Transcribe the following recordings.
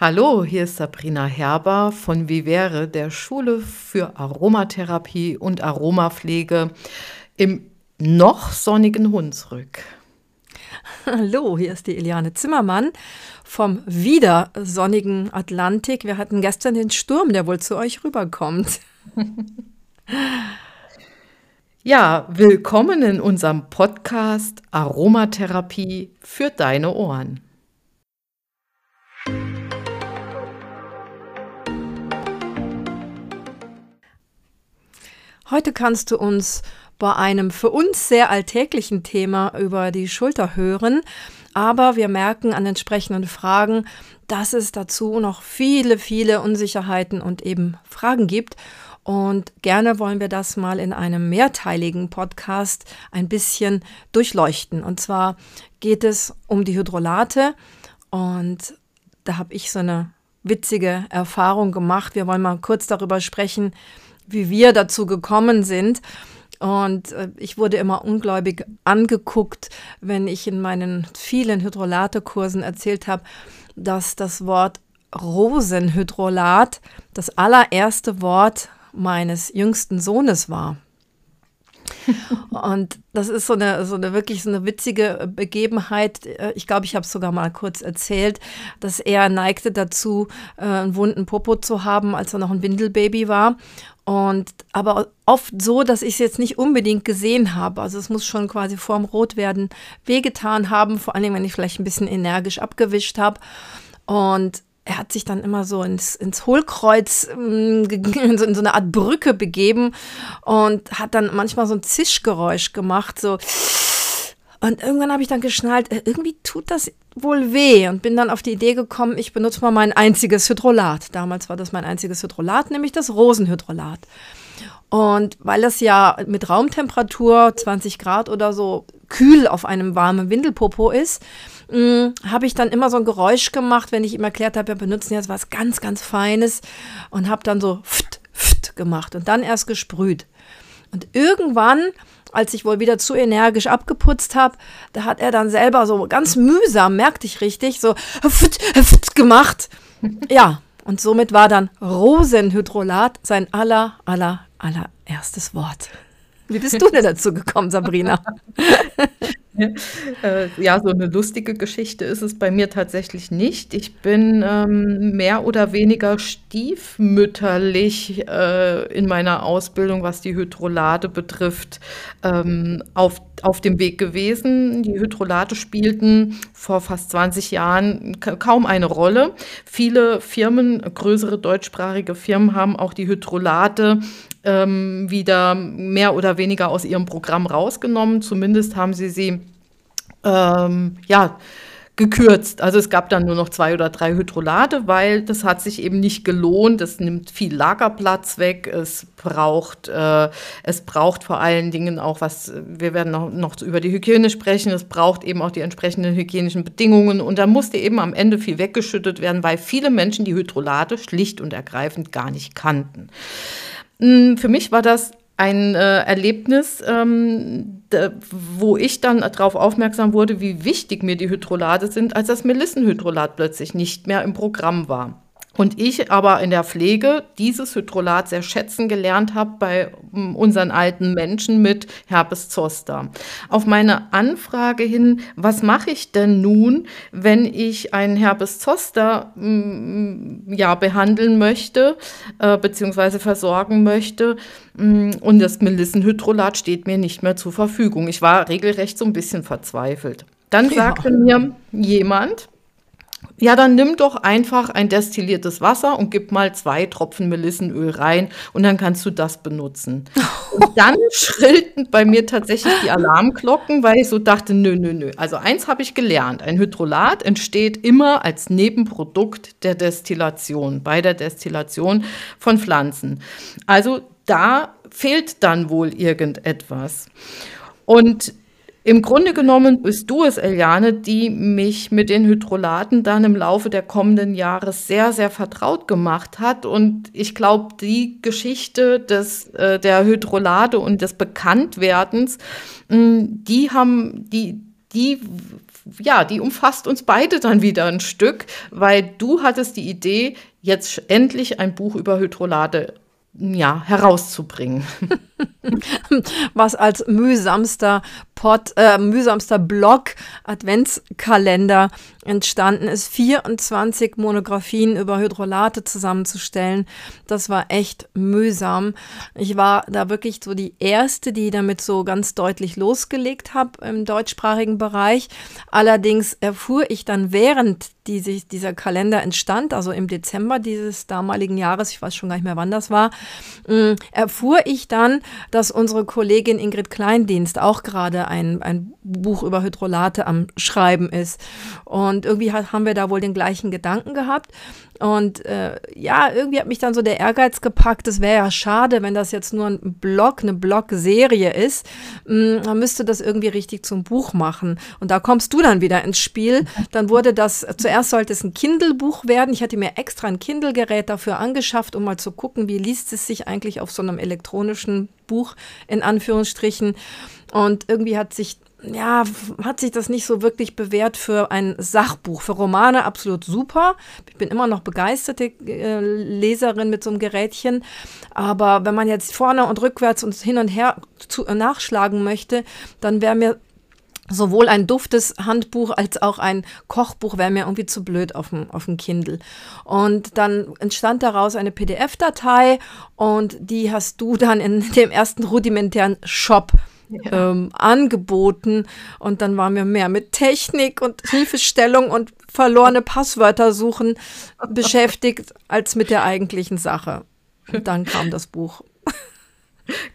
Hallo, hier ist Sabrina Herber von Vivere, der Schule für Aromatherapie und Aromapflege im noch sonnigen Hunsrück. Hallo, hier ist die Eliane Zimmermann vom wieder sonnigen Atlantik. Wir hatten gestern den Sturm, der wohl zu euch rüberkommt. Ja, willkommen in unserem Podcast Aromatherapie für deine Ohren. Heute kannst du uns bei einem für uns sehr alltäglichen Thema über die Schulter hören. Aber wir merken an entsprechenden Fragen, dass es dazu noch viele, viele Unsicherheiten und eben Fragen gibt. Und gerne wollen wir das mal in einem mehrteiligen Podcast ein bisschen durchleuchten. Und zwar geht es um die Hydrolate. Und da habe ich so eine witzige Erfahrung gemacht. Wir wollen mal kurz darüber sprechen, wie wir dazu gekommen sind. Und äh, ich wurde immer ungläubig angeguckt, wenn ich in meinen vielen Hydrolate-Kursen erzählt habe, dass das Wort Rosenhydrolat das allererste Wort meines jüngsten Sohnes war. Und das ist so eine, so eine wirklich so eine witzige Begebenheit. Ich glaube, ich habe es sogar mal kurz erzählt, dass er neigte dazu, äh, einen wunden Popo zu haben, als er noch ein Windelbaby war. Und aber oft so, dass ich es jetzt nicht unbedingt gesehen habe. Also es muss schon quasi vorm Rotwerden wehgetan haben, vor allem wenn ich vielleicht ein bisschen energisch abgewischt habe. Und er hat sich dann immer so ins, ins Hohlkreuz, ähm, in so, in so eine Art Brücke begeben und hat dann manchmal so ein Zischgeräusch gemacht, so. Und irgendwann habe ich dann geschnallt, äh, irgendwie tut das wohl weh und bin dann auf die Idee gekommen, ich benutze mal mein einziges Hydrolat. Damals war das mein einziges Hydrolat, nämlich das Rosenhydrolat. Und weil das ja mit Raumtemperatur 20 Grad oder so kühl auf einem warmen Windelpopo ist, hm, habe ich dann immer so ein Geräusch gemacht, wenn ich ihm erklärt habe, wir benutzen jetzt was ganz, ganz Feines und habe dann so pft, pft gemacht und dann erst gesprüht. Und irgendwann als ich wohl wieder zu energisch abgeputzt habe, da hat er dann selber so ganz mühsam, merkte ich richtig, so gemacht. Ja, und somit war dann Rosenhydrolat sein aller, aller, allererstes Wort. Wie bist du denn dazu gekommen, Sabrina? Äh, ja, so eine lustige Geschichte ist es bei mir tatsächlich nicht. Ich bin ähm, mehr oder weniger stiefmütterlich äh, in meiner Ausbildung, was die Hydrolate betrifft, ähm, auf, auf dem Weg gewesen. Die Hydrolate spielten vor fast 20 Jahren kaum eine Rolle. Viele Firmen, größere deutschsprachige Firmen, haben auch die Hydrolate ähm, wieder mehr oder weniger aus ihrem Programm rausgenommen. Zumindest haben sie sie ähm, ja, gekürzt. Also es gab dann nur noch zwei oder drei Hydrolate, weil das hat sich eben nicht gelohnt. Es nimmt viel Lagerplatz weg. Es braucht, äh, es braucht vor allen Dingen auch was, wir werden noch, noch über die Hygiene sprechen, es braucht eben auch die entsprechenden hygienischen Bedingungen und da musste eben am Ende viel weggeschüttet werden, weil viele Menschen die Hydrolate schlicht und ergreifend gar nicht kannten. Hm, für mich war das ein äh, Erlebnis, ähm, da, wo ich dann darauf aufmerksam wurde, wie wichtig mir die Hydrolate sind, als das Melissenhydrolat plötzlich nicht mehr im Programm war. Und ich aber in der Pflege dieses Hydrolat sehr schätzen gelernt habe bei mm, unseren alten Menschen mit Herpes zoster. Auf meine Anfrage hin, was mache ich denn nun, wenn ich einen Herpes zoster mm, ja, behandeln möchte, äh, beziehungsweise versorgen möchte, mm, und das Melissenhydrolat steht mir nicht mehr zur Verfügung. Ich war regelrecht so ein bisschen verzweifelt. Dann sagte ja. mir jemand, ja, dann nimm doch einfach ein destilliertes Wasser und gib mal zwei Tropfen Melissenöl rein und dann kannst du das benutzen. Und dann schrillten bei mir tatsächlich die Alarmglocken, weil ich so dachte, nö, nö, nö. Also eins habe ich gelernt, ein Hydrolat entsteht immer als Nebenprodukt der Destillation, bei der Destillation von Pflanzen. Also da fehlt dann wohl irgendetwas. Und im Grunde genommen bist du es, Eliane, die mich mit den Hydrolaten dann im Laufe der kommenden Jahre sehr, sehr vertraut gemacht hat. Und ich glaube, die Geschichte des, äh, der Hydrolate und des Bekanntwerdens, mh, die haben, die, die, ja, die umfasst uns beide dann wieder ein Stück, weil du hattest die Idee, jetzt endlich ein Buch über Hydrolate ja, herauszubringen. Was als mühsamster Pod, äh, mühsamster Blog Adventskalender entstanden ist, 24 Monographien über Hydrolate zusammenzustellen. Das war echt mühsam. Ich war da wirklich so die erste, die damit so ganz deutlich losgelegt habe im deutschsprachigen Bereich. Allerdings erfuhr ich dann während die dieser Kalender entstand, also im Dezember dieses damaligen Jahres, ich weiß schon gar nicht mehr, wann das war, äh, erfuhr ich dann, dass unsere Kollegin Ingrid Kleindienst auch gerade ein, ein Buch über Hydrolate am Schreiben ist. Und irgendwie hat, haben wir da wohl den gleichen Gedanken gehabt. Und äh, ja, irgendwie hat mich dann so der Ehrgeiz gepackt, es wäre ja schade, wenn das jetzt nur ein Blog, eine Blog-Serie ist. Man müsste das irgendwie richtig zum Buch machen. Und da kommst du dann wieder ins Spiel. Dann wurde das, zuerst sollte es ein Kindle-Buch werden. Ich hatte mir extra ein Kindle-Gerät dafür angeschafft, um mal zu gucken, wie liest es sich eigentlich auf so einem elektronischen Buch in Anführungsstrichen. Und irgendwie hat sich ja, hat sich das nicht so wirklich bewährt für ein Sachbuch. Für Romane absolut super. Ich bin immer noch begeisterte äh, Leserin mit so einem Gerätchen. Aber wenn man jetzt vorne und rückwärts und hin und her zu, äh, nachschlagen möchte, dann wäre mir sowohl ein duftes Handbuch als auch ein Kochbuch wäre mir irgendwie zu blöd auf dem, auf dem Kindle. Und dann entstand daraus eine PDF-Datei und die hast du dann in dem ersten rudimentären Shop ja. ähm, angeboten. Und dann waren wir mehr mit Technik und Hilfestellung und verlorene Passwörter suchen beschäftigt, als mit der eigentlichen Sache. Und dann kam das Buch.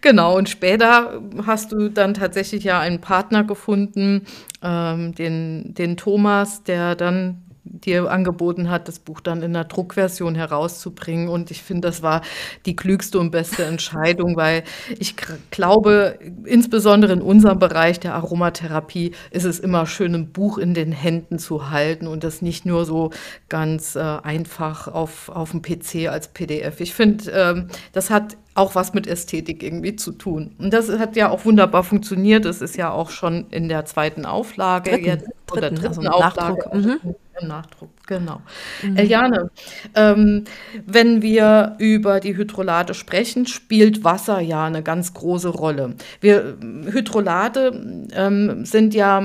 Genau, und später hast du dann tatsächlich ja einen Partner gefunden, ähm, den, den Thomas, der dann dir angeboten hat, das Buch dann in der Druckversion herauszubringen. Und ich finde, das war die klügste und beste Entscheidung, weil ich glaube, insbesondere in unserem Bereich der Aromatherapie ist es immer schön, ein Buch in den Händen zu halten und das nicht nur so ganz äh, einfach auf, auf dem PC als PDF. Ich finde, ähm, das hat auch was mit Ästhetik irgendwie zu tun. Und das hat ja auch wunderbar funktioniert. Es ist ja auch schon in der zweiten Auflage, dritten, jetzt, dritten, dritten also Auflage. Nachdruck. Mhm. Im Nachdruck, genau. Mhm. Eliane, ähm, wenn wir über die Hydrolate sprechen, spielt Wasser ja eine ganz große Rolle. Wir, Hydrolate ähm, sind ja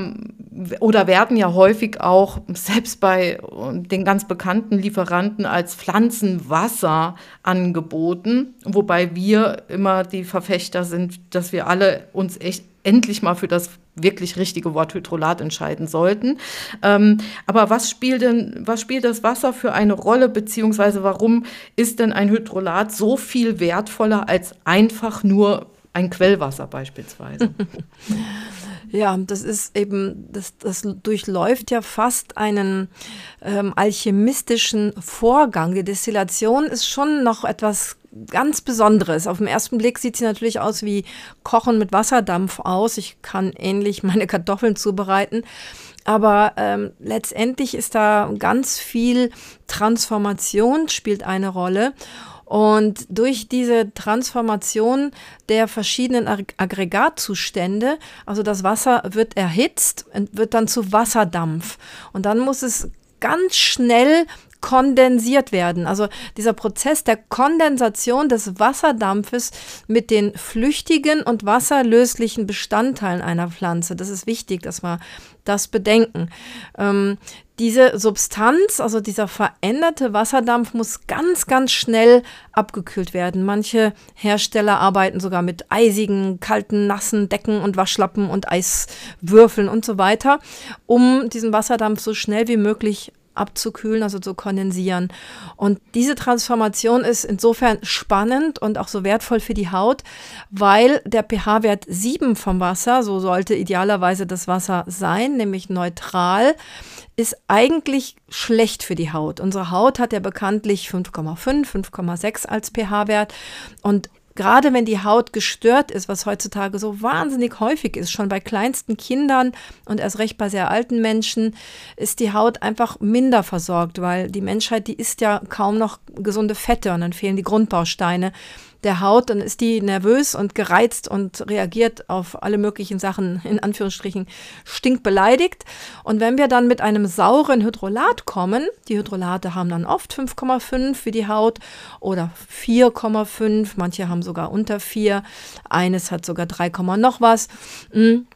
oder werden ja häufig auch selbst bei den ganz bekannten Lieferanten als Pflanzenwasser angeboten, wobei wir immer die Verfechter sind, dass wir alle uns echt endlich mal für das wirklich richtige Wort Hydrolat entscheiden sollten. Ähm, aber was spielt denn, was spielt das Wasser für eine Rolle, beziehungsweise warum ist denn ein Hydrolat so viel wertvoller als einfach nur ein Quellwasser beispielsweise? Ja, das ist eben, das, das durchläuft ja fast einen ähm, alchemistischen Vorgang. Die Destillation ist schon noch etwas ganz Besonderes. Auf den ersten Blick sieht sie natürlich aus wie Kochen mit Wasserdampf aus. Ich kann ähnlich meine Kartoffeln zubereiten. Aber ähm, letztendlich ist da ganz viel Transformation spielt eine Rolle. Und durch diese Transformation der verschiedenen Aggregatzustände, also das Wasser wird erhitzt und wird dann zu Wasserdampf. Und dann muss es ganz schnell kondensiert werden. Also dieser Prozess der Kondensation des Wasserdampfes mit den flüchtigen und wasserlöslichen Bestandteilen einer Pflanze. Das ist wichtig, dass wir das bedenken. Ähm, diese Substanz, also dieser veränderte Wasserdampf, muss ganz, ganz schnell abgekühlt werden. Manche Hersteller arbeiten sogar mit eisigen, kalten, nassen Decken und Waschlappen und Eiswürfeln und so weiter, um diesen Wasserdampf so schnell wie möglich abzukühlen, also zu kondensieren. Und diese Transformation ist insofern spannend und auch so wertvoll für die Haut, weil der pH-Wert 7 vom Wasser, so sollte idealerweise das Wasser sein, nämlich neutral, ist eigentlich schlecht für die Haut. Unsere Haut hat ja bekanntlich 5,5, 5,6 als pH-Wert und gerade wenn die Haut gestört ist, was heutzutage so wahnsinnig häufig ist, schon bei kleinsten Kindern und erst recht bei sehr alten Menschen, ist die Haut einfach minder versorgt, weil die Menschheit, die isst ja kaum noch gesunde Fette und dann fehlen die Grundbausteine. Der Haut, dann ist die nervös und gereizt und reagiert auf alle möglichen Sachen, in Anführungsstrichen, stinkbeleidigt. Und wenn wir dann mit einem sauren Hydrolat kommen, die Hydrolate haben dann oft 5,5 wie die Haut oder 4,5, manche haben sogar unter 4, eines hat sogar 3, noch was. Mhm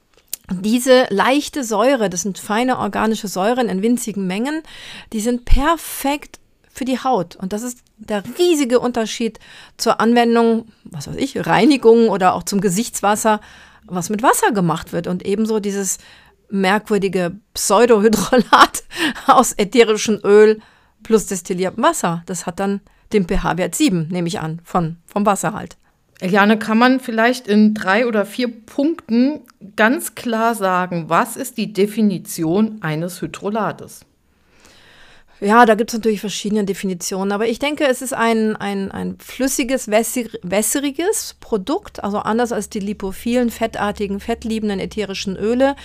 diese leichte Säure, das sind feine organische Säuren in winzigen Mengen, die sind perfekt für die Haut. Und das ist der riesige Unterschied zur Anwendung, was weiß ich, Reinigung oder auch zum Gesichtswasser, was mit Wasser gemacht wird. Und ebenso dieses merkwürdige Pseudohydrolat aus ätherischem Öl plus destilliertem Wasser. Das hat dann den pH-Wert 7, nehme ich an, von, vom Wasser halt. Eliane, kann man vielleicht in drei oder vier Punkten ganz klar sagen, was ist die Definition eines Hydrolates? Ja, da gibt es natürlich verschiedene Definitionen, aber ich denke, es ist ein, ein, ein flüssiges, wässriges Produkt, also anders als die lipophilen, fettartigen, fettliebenden ätherischen Öle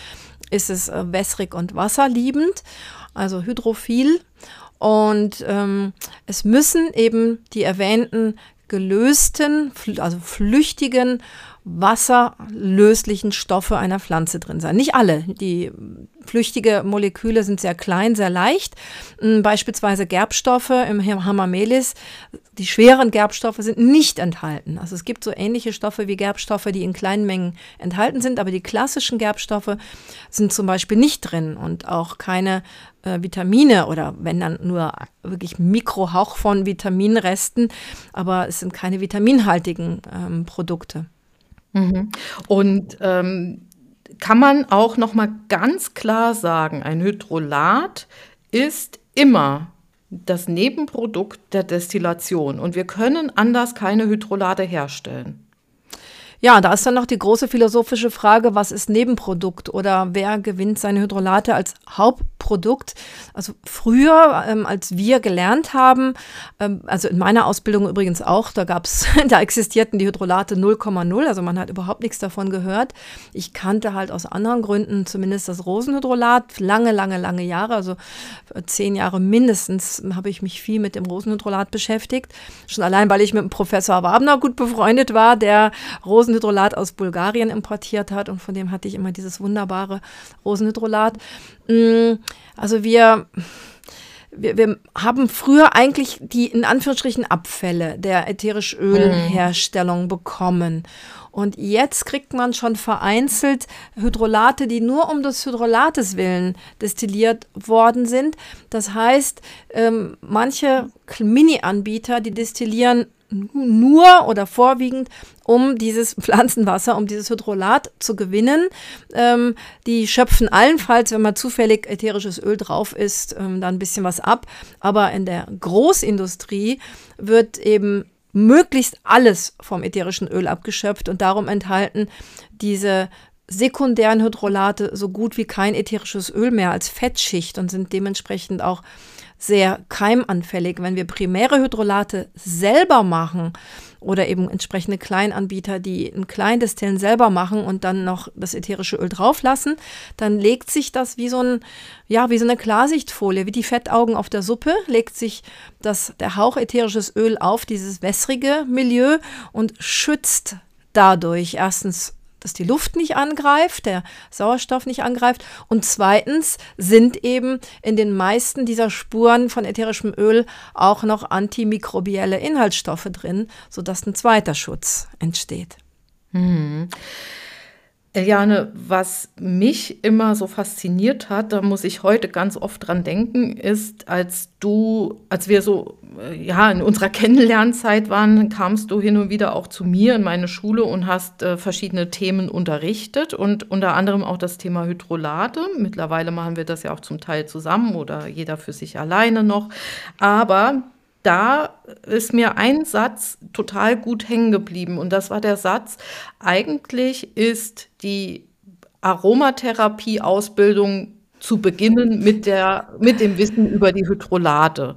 ist es äh, wässrig und wasserliebend, also hydrophil. Und ähm, es müssen eben die erwähnten gelösten, also flüchtigen, wasserlöslichen Stoffe einer Pflanze drin sein. Nicht alle. Die flüchtige Moleküle sind sehr klein, sehr leicht. Hm, beispielsweise Gerbstoffe im Hamamelis. Die schweren Gerbstoffe sind nicht enthalten. Also es gibt so ähnliche Stoffe wie Gerbstoffe, die in kleinen Mengen enthalten sind, aber die klassischen Gerbstoffe sind zum Beispiel nicht drin und auch keine äh, Vitamine oder wenn dann nur wirklich Mikrohauch von Vitaminresten, aber es sind keine vitaminhaltigen ähm, Produkte. Mhm. Und ähm, kann man auch noch mal ganz klar sagen, ein Hydrolat ist immer das Nebenprodukt der Destillation und wir können anders keine Hydrolate herstellen. Ja, da ist dann noch die große philosophische Frage, was ist Nebenprodukt oder wer gewinnt seine Hydrolate als Hauptprodukt? Also früher, ähm, als wir gelernt haben, ähm, also in meiner Ausbildung übrigens auch, da gab's, da existierten die Hydrolate 0,0, also man hat überhaupt nichts davon gehört. Ich kannte halt aus anderen Gründen zumindest das Rosenhydrolat lange, lange, lange Jahre, also zehn Jahre mindestens habe ich mich viel mit dem Rosenhydrolat beschäftigt. Schon allein, weil ich mit dem Professor Wabner gut befreundet war, der Rosen Rosenhydrolat aus Bulgarien importiert hat und von dem hatte ich immer dieses wunderbare Rosenhydrolat. Mm, also wir wir, wir, haben früher eigentlich die in Anführungsstrichen Abfälle der ätherisch Ölherstellung mhm. bekommen. Und jetzt kriegt man schon vereinzelt Hydrolate, die nur um des Hydrolates willen destilliert worden sind. Das heißt, ähm, manche Mini-Anbieter, die destillieren nur oder vorwiegend, um dieses Pflanzenwasser, um dieses Hydrolat zu gewinnen. Ähm, die schöpfen allenfalls, wenn mal zufällig ätherisches Öl drauf ist, ähm, dann ein bisschen was ab. Aber in der Großindustrie wird eben möglichst alles vom ätherischen Öl abgeschöpft und darum enthalten diese sekundären Hydrolate so gut wie kein ätherisches Öl mehr als Fettschicht und sind dementsprechend auch sehr keimanfällig. Wenn wir primäre Hydrolate selber machen oder eben entsprechende Kleinanbieter, die ein Kleindestillen selber machen und dann noch das ätherische Öl drauflassen, dann legt sich das wie so ein, ja, wie so eine Klarsichtfolie, wie die Fettaugen auf der Suppe, legt sich das, der Hauch ätherisches Öl auf dieses wässrige Milieu und schützt dadurch erstens dass die Luft nicht angreift, der Sauerstoff nicht angreift. Und zweitens sind eben in den meisten dieser Spuren von ätherischem Öl auch noch antimikrobielle Inhaltsstoffe drin, sodass ein zweiter Schutz entsteht. Mhm. Eliane, was mich immer so fasziniert hat, da muss ich heute ganz oft dran denken, ist, als du, als wir so äh, ja in unserer Kennenlernzeit waren, kamst du hin und wieder auch zu mir in meine Schule und hast äh, verschiedene Themen unterrichtet und unter anderem auch das Thema Hydrolate. Mittlerweile machen wir das ja auch zum Teil zusammen oder jeder für sich alleine noch. Aber da ist mir ein Satz total gut hängen geblieben und das war der Satz, eigentlich ist die Aromatherapie-Ausbildung zu beginnen mit, der, mit dem Wissen über die Hydrolate.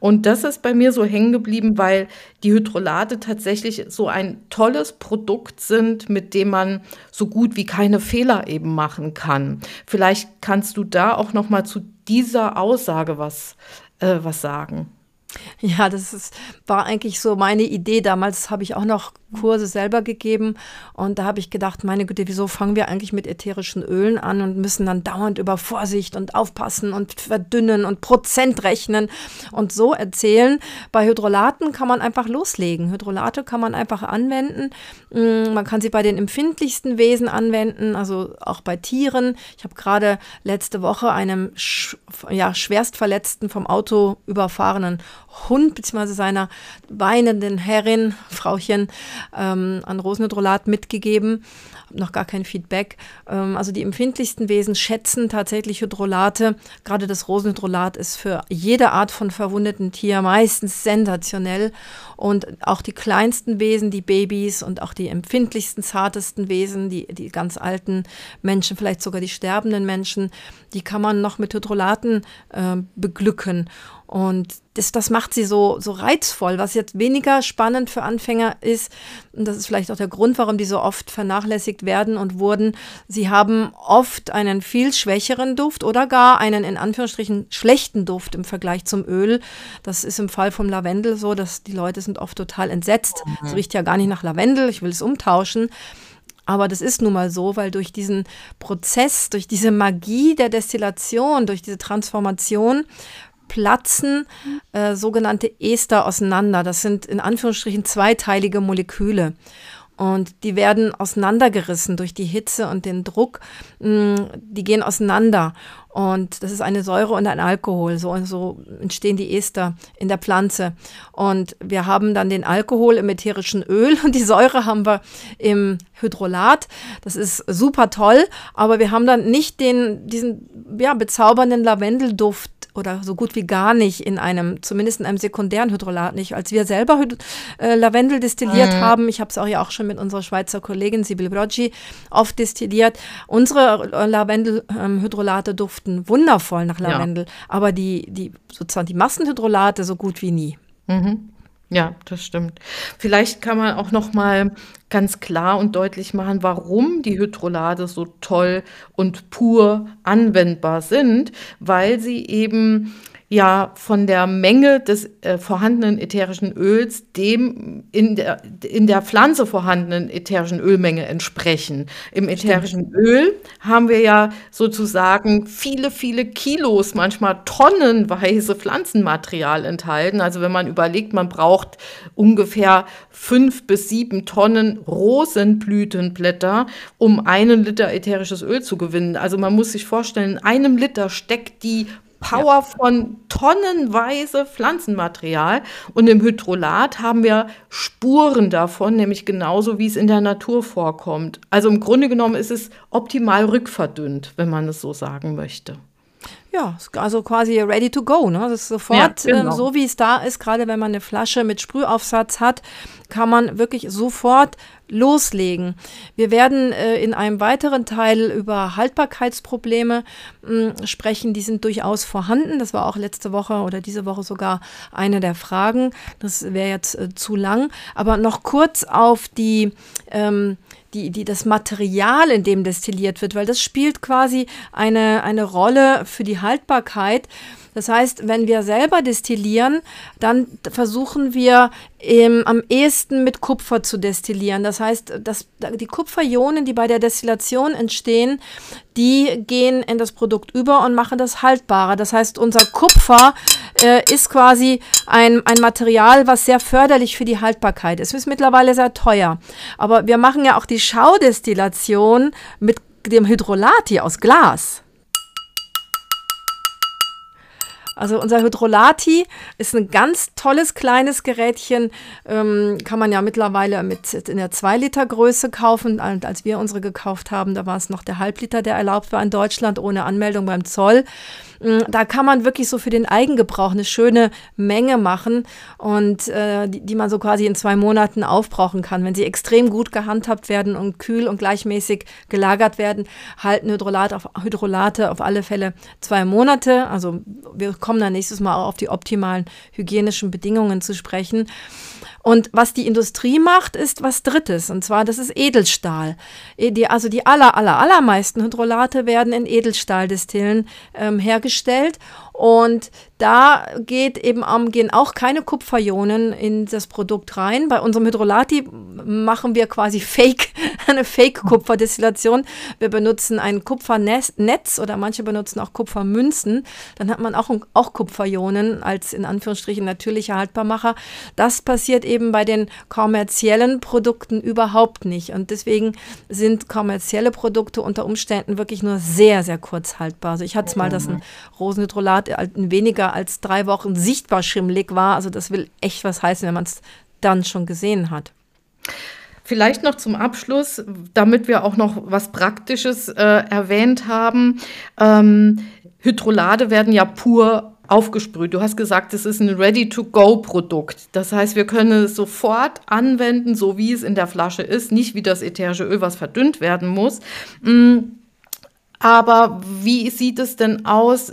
Und das ist bei mir so hängen geblieben, weil die Hydrolate tatsächlich so ein tolles Produkt sind, mit dem man so gut wie keine Fehler eben machen kann. Vielleicht kannst du da auch noch mal zu dieser Aussage was, äh, was sagen. Ja, das ist, war eigentlich so meine Idee. Damals habe ich auch noch Kurse selber gegeben und da habe ich gedacht, meine Güte, wieso fangen wir eigentlich mit ätherischen Ölen an und müssen dann dauernd über Vorsicht und aufpassen und verdünnen und Prozent rechnen und so erzählen. Bei Hydrolaten kann man einfach loslegen. Hydrolate kann man einfach anwenden. Mm, man kann sie bei den empfindlichsten Wesen anwenden, also auch bei Tieren. Ich habe gerade letzte Woche einem ja, schwerstverletzten vom Auto überfahrenen Hund bzw. seiner weinenden Herrin, Frauchen, ähm, an Rosenhydrolat mitgegeben. Hab noch gar kein Feedback. Ähm, also die empfindlichsten Wesen schätzen tatsächlich Hydrolate. Gerade das Rosenhydrolat ist für jede Art von verwundeten Tier meistens sensationell. Und auch die kleinsten Wesen, die Babys und auch die empfindlichsten, zartesten Wesen, die, die ganz alten Menschen, vielleicht sogar die sterbenden Menschen, die kann man noch mit Hydrolaten äh, beglücken. Und das, das macht sie so, so reizvoll. Was jetzt weniger spannend für Anfänger ist, und das ist vielleicht auch der Grund, warum die so oft vernachlässigt werden und wurden, sie haben oft einen viel schwächeren Duft oder gar einen in Anführungsstrichen schlechten Duft im Vergleich zum Öl. Das ist im Fall vom Lavendel so, dass die Leute sind oft total entsetzt. Es mhm. riecht ja gar nicht nach Lavendel, ich will es umtauschen. Aber das ist nun mal so, weil durch diesen Prozess, durch diese Magie der Destillation, durch diese Transformation platzen äh, sogenannte Ester auseinander. Das sind in Anführungsstrichen zweiteilige Moleküle. Und die werden auseinandergerissen durch die Hitze und den Druck. Mm, die gehen auseinander. Und das ist eine Säure und ein Alkohol. So, so entstehen die Ester in der Pflanze. Und wir haben dann den Alkohol im ätherischen Öl und die Säure haben wir im Hydrolat. Das ist super toll, aber wir haben dann nicht den, diesen ja, bezaubernden Lavendelduft oder so gut wie gar nicht in einem, zumindest in einem sekundären Hydrolat nicht. Als wir selber Hyd äh, Lavendel destilliert mhm. haben, ich habe es auch ja auch schon mit unserer Schweizer Kollegin Sibyl Broggi oft destilliert, unsere äh, Lavendel-Hydrolate ähm, duften wundervoll nach Lavendel, ja. aber die, die sozusagen die Massenhydrolate so gut wie nie. Mhm. Ja, das stimmt. Vielleicht kann man auch noch mal ganz klar und deutlich machen, warum die Hydrolate so toll und pur anwendbar sind, weil sie eben ja von der Menge des äh, vorhandenen ätherischen Öls dem in der, in der Pflanze vorhandenen ätherischen Ölmenge entsprechen. Im ätherischen Stimmt. Öl haben wir ja sozusagen viele, viele Kilos, manchmal tonnenweise Pflanzenmaterial enthalten. Also wenn man überlegt, man braucht ungefähr fünf bis sieben Tonnen Rosenblütenblätter, um einen Liter ätherisches Öl zu gewinnen. Also man muss sich vorstellen, in einem Liter steckt die Power ja. von tonnenweise Pflanzenmaterial. Und im Hydrolat haben wir Spuren davon, nämlich genauso wie es in der Natur vorkommt. Also im Grunde genommen ist es optimal rückverdünnt, wenn man es so sagen möchte. Ja, also quasi ready to go. Ne? Das ist sofort ja, genau. ähm, so, wie es da ist. Gerade wenn man eine Flasche mit Sprühaufsatz hat, kann man wirklich sofort loslegen. Wir werden äh, in einem weiteren Teil über Haltbarkeitsprobleme mh, hm, sprechen. Die sind durchaus vorhanden. Das war auch letzte Woche oder diese Woche sogar eine der Fragen. Das wäre jetzt äh, zu lang. Aber noch kurz auf die ähm, die, die, das Material, in dem destilliert wird, weil das spielt quasi eine, eine Rolle für die Haltbarkeit. Das heißt, wenn wir selber destillieren, dann versuchen wir ähm, am ehesten mit Kupfer zu destillieren. Das heißt, dass die Kupferionen, die bei der Destillation entstehen, die gehen in das Produkt über und machen das haltbarer. Das heißt, unser Kupfer äh, ist quasi ein, ein Material, was sehr förderlich für die Haltbarkeit ist. Es ist mittlerweile sehr teuer. Aber wir machen ja auch die Schaudestillation mit dem Hydrolat hier aus Glas. Also unser Hydrolati ist ein ganz tolles kleines Gerätchen, ähm, kann man ja mittlerweile mit in der 2-Liter-Größe kaufen. Als wir unsere gekauft haben, da war es noch der Halbliter, der erlaubt war in Deutschland ohne Anmeldung beim Zoll. Mm, da kann man wirklich so für den Eigengebrauch eine schöne Menge machen und äh, die, die, man so quasi in zwei Monaten aufbrauchen kann. Wenn sie extrem gut gehandhabt werden und kühl und gleichmäßig gelagert werden, halten Hydrolat auf, Hydrolate auf alle Fälle zwei Monate. Also wir kommen dann nächstes Mal auch auf die optimalen hygienischen Bedingungen zu sprechen. Und was die Industrie macht, ist was Drittes. Und zwar, das ist Edelstahl. E, die, also die aller, aller, allermeisten Hydrolate werden in Edelstahldestillen ähm, hergestellt. Und da geht eben um, gehen auch keine Kupferionen in das Produkt rein. Bei unserem Hydrolati machen wir quasi Fake, eine Fake-Kupferdestillation. Wir benutzen ein Kupfernetz oder manche benutzen auch Kupfermünzen. Dann hat man auch, auch Kupferionen als in Anführungsstrichen natürlicher Haltbarmacher. Das passiert eben bei den kommerziellen Produkten überhaupt nicht. Und deswegen sind kommerzielle Produkte unter Umständen wirklich nur sehr, sehr kurz haltbar. Also ich hatte es mal, dass ein Rosenhydrolat in weniger als drei Wochen sichtbar schimmelig war. Also das will echt was heißen, wenn man es dann schon gesehen hat. Vielleicht noch zum Abschluss, damit wir auch noch was Praktisches äh, erwähnt haben. Ähm, Hydrolade werden ja pur aufgesprüht. Du hast gesagt, es ist ein Ready-to-Go-Produkt. Das heißt, wir können es sofort anwenden, so wie es in der Flasche ist, nicht wie das ätherische Öl, was verdünnt werden muss. Mm, aber wie sieht es denn aus?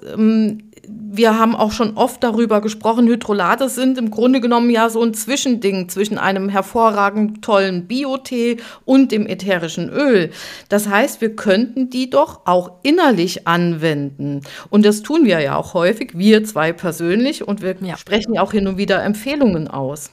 Wir haben auch schon oft darüber gesprochen, Hydrolate sind im Grunde genommen ja so ein Zwischending zwischen einem hervorragend tollen Biotee und dem ätherischen Öl. Das heißt, wir könnten die doch auch innerlich anwenden. Und das tun wir ja auch häufig, wir zwei persönlich, und wir ja. sprechen ja auch hin und wieder Empfehlungen aus.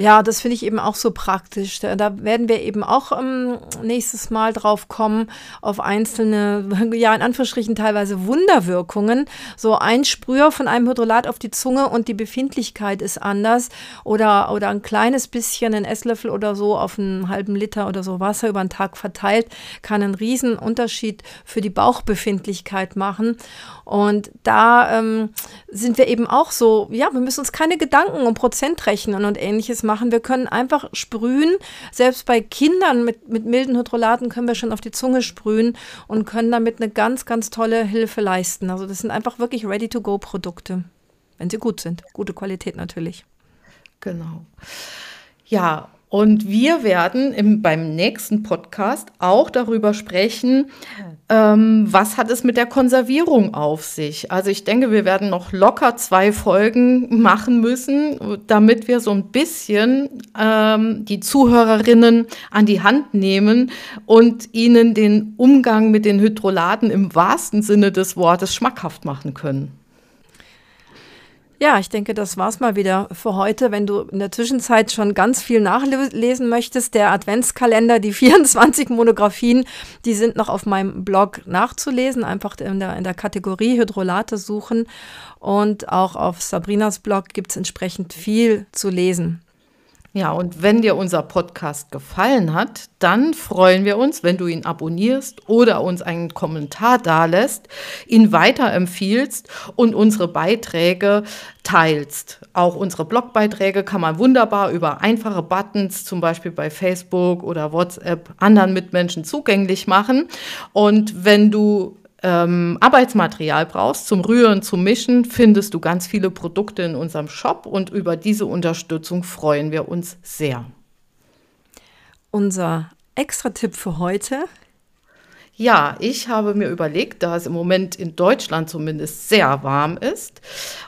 Ja, das finde ich eben auch so praktisch. Da, da werden wir eben auch ähm, nächstes Mal drauf kommen, auf einzelne, ja, in Anführungsstrichen teilweise Wunderwirkungen. So ein Sprüher von einem Hydrolat auf die Zunge und die Befindlichkeit ist anders. Oder, oder ein kleines bisschen, ein Esslöffel oder so auf einen halben Liter oder so Wasser über den Tag verteilt, kann einen riesen Unterschied für die Bauchbefindlichkeit machen. Und da ähm, sind wir eben auch so, ja, wir müssen uns keine Gedanken um Prozent rechnen und ähnliches machen. Wir können einfach sprühen. Selbst bei Kindern mit, mit milden Hydrolaten können wir schon auf die Zunge sprühen und können damit eine ganz, ganz tolle Hilfe leisten. Also das sind einfach wirklich Ready-to-Go-Produkte, wenn sie gut sind. Gute Qualität natürlich. Genau. Ja, und wir werden im, beim nächsten Podcast auch darüber sprechen, ähm, was hat es mit der Konservierung auf sich. Also ich denke, wir werden noch locker zwei Folgen machen müssen, damit wir so ein bisschen ähm, die Zuhörerinnen an die Hand nehmen und ihnen den Umgang mit den Hydrolaten im wahrsten Sinne des Wortes schmackhaft machen können. Ja, ich denke, das war's mal wieder für heute. Wenn du in der Zwischenzeit schon ganz viel nachlesen möchtest, der Adventskalender, die 24 Monographien, die sind noch auf meinem Blog nachzulesen. Einfach in der, in der Kategorie Hydrolate suchen. Und auch auf Sabrinas Blog gibt's entsprechend viel zu lesen. Ja, und wenn dir unser Podcast gefallen hat, dann freuen wir uns, wenn du ihn abonnierst oder uns einen Kommentar dalässt, ihn weiterempfiehlst und unsere Beiträge teilst. Auch unsere Blogbeiträge kann man wunderbar über einfache Buttons, zum Beispiel bei Facebook oder WhatsApp, anderen Mitmenschen zugänglich machen. Und wenn du ähm, Arbeitsmaterial brauchst zum Rühren, zum Mischen, findest du ganz viele Produkte in unserem Shop und über diese Unterstützung freuen wir uns sehr. Unser extra Tipp für heute ja, ich habe mir überlegt, da es im Moment in Deutschland zumindest sehr warm ist,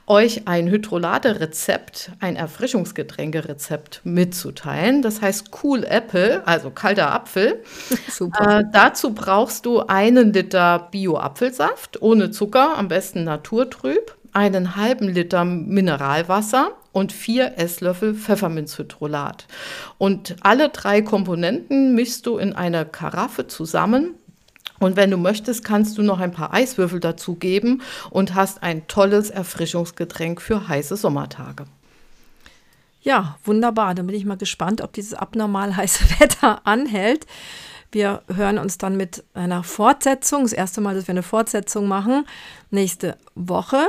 euch ein Hydrolade-Rezept, ein Erfrischungsgetränkerezept mitzuteilen. Das heißt Cool Apple, also kalter Apfel. Super. Äh, dazu brauchst du einen Liter Bio-Apfelsaft ohne Zucker, am besten naturtrüb, einen halben Liter Mineralwasser und vier Esslöffel Pfefferminzhydrolat. Und alle drei Komponenten mischst du in eine Karaffe zusammen und wenn du möchtest, kannst du noch ein paar Eiswürfel dazugeben und hast ein tolles Erfrischungsgetränk für heiße Sommertage. Ja, wunderbar. Dann bin ich mal gespannt, ob dieses abnormal heiße Wetter anhält. Wir hören uns dann mit einer Fortsetzung, das erste Mal, dass wir eine Fortsetzung machen, nächste Woche.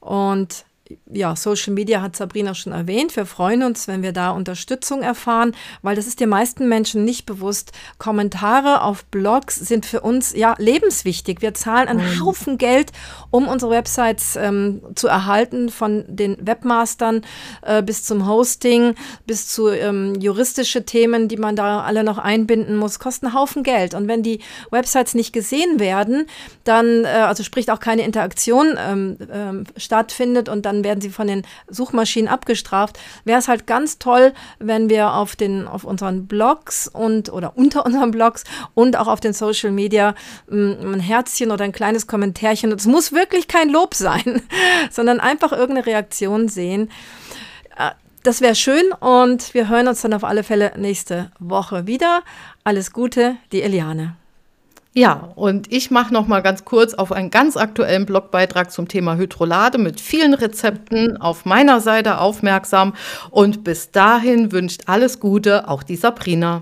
Und ja, Social Media hat Sabrina schon erwähnt. Wir freuen uns, wenn wir da Unterstützung erfahren, weil das ist den meisten Menschen nicht bewusst. Kommentare auf Blogs sind für uns ja lebenswichtig. Wir zahlen einen. Haufen Geld, um unsere Websites ähm, zu erhalten, von den Webmastern äh, bis zum Hosting, bis zu ähm, juristische Themen, die man da alle noch einbinden muss, kosten einen Haufen Geld. Und wenn die Websites nicht gesehen werden, dann, äh, also sprich auch keine Interaktion ähm, ähm stattfindet und dann dann werden sie von den Suchmaschinen abgestraft. Wäre es halt ganz toll, wenn wir auf den, auf unseren Blogs und oder unter unseren Blogs und auch auf den Social Media mm, ein Herzchen oder ein kleines Kommentärchen. Es muss wirklich kein Lob sein, sondern einfach irgendeine Reaktion sehen. Äh, das wäre schön und wir hören uns dann auf alle Fälle nächste Woche wieder. Alles Gute, die Eliane. Ja, und ich mache noch mal ganz kurz auf einen ganz aktuellen Blogbeitrag zum Thema Hydrolade mit vielen Rezepten auf meiner Seite aufmerksam. Und bis dahin wünscht alles Gute auch die Sabrina.